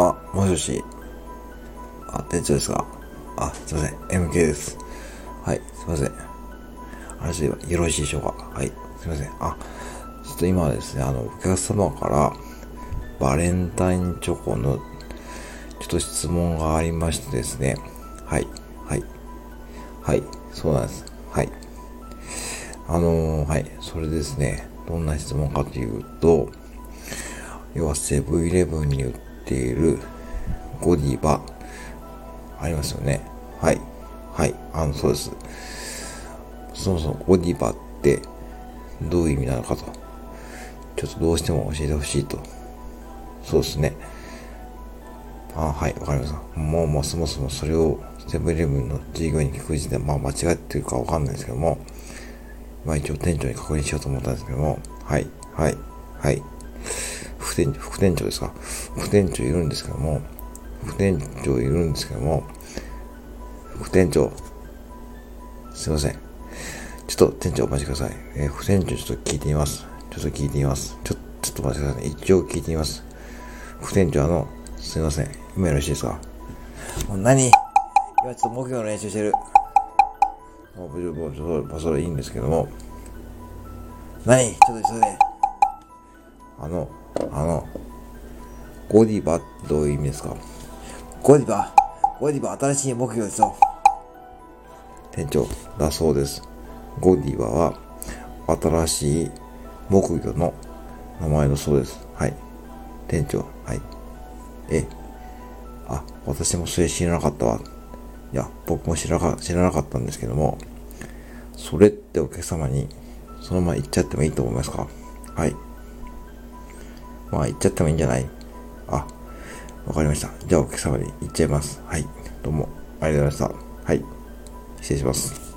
あ、もしもし。あ、店長ですかあ、すいません。MK です。はい、すいません。話でよろしいでしょうかはい、すいません。あ、ちょっと今はですね、あの、お客様から、バレンタインチョコの、ちょっと質問がありましてですね。はい、はい。はい、そうなんです。はい。あのーはい、それですね、どんな質問かというと、要はセブンイレブンに売っているゴディバ、ありますよね。はい。はい。あの、そうです。そもそもゴディバってどういう意味なのかと。ちょっとどうしても教えてほしいと。そうですね。あはい、わかりました。もう、もうそもそもそれをセブンイレブンの従業員に聞く時点で、まあ間違ってるかわかんないですけども、まあ一応店長に確認しようと思ったんですけども、はい、はい、はい。副店副店長ですか？副店長いるんですけども、副店長いるんですけども、副店長、すいません。ちょっと店長お待ちください。えー副店長ちょっと聞いてみます。ちょっと聞いてみます。ちょ、ちょっと待ってくださいね。一応聞いてみます。副店長あの、すいません。今よろしいですか？もう何？今ちょっと木魚の練習してる。もう、もう、もうそれそれいいんですけども。何？ちょっと急いで。あの、あの、ゴディバってどういう意味ですか？ゴディバゴディバ新しい木魚ですよ。店長、だそうです。ゴディバは新しい木魚の名前だそうです。はい。店長、はい。え、あ、私もそれ知らなかったわ。いや、僕も知らか知らなかったんですけども、それってお客様にそのまま言っちゃってもいいと思いますか？はい。まあ言っちゃってもいいんじゃない？あ、わかりました。じゃあお客様に行っちゃいます。はい。どうも、ありがとうございました。はい。失礼します。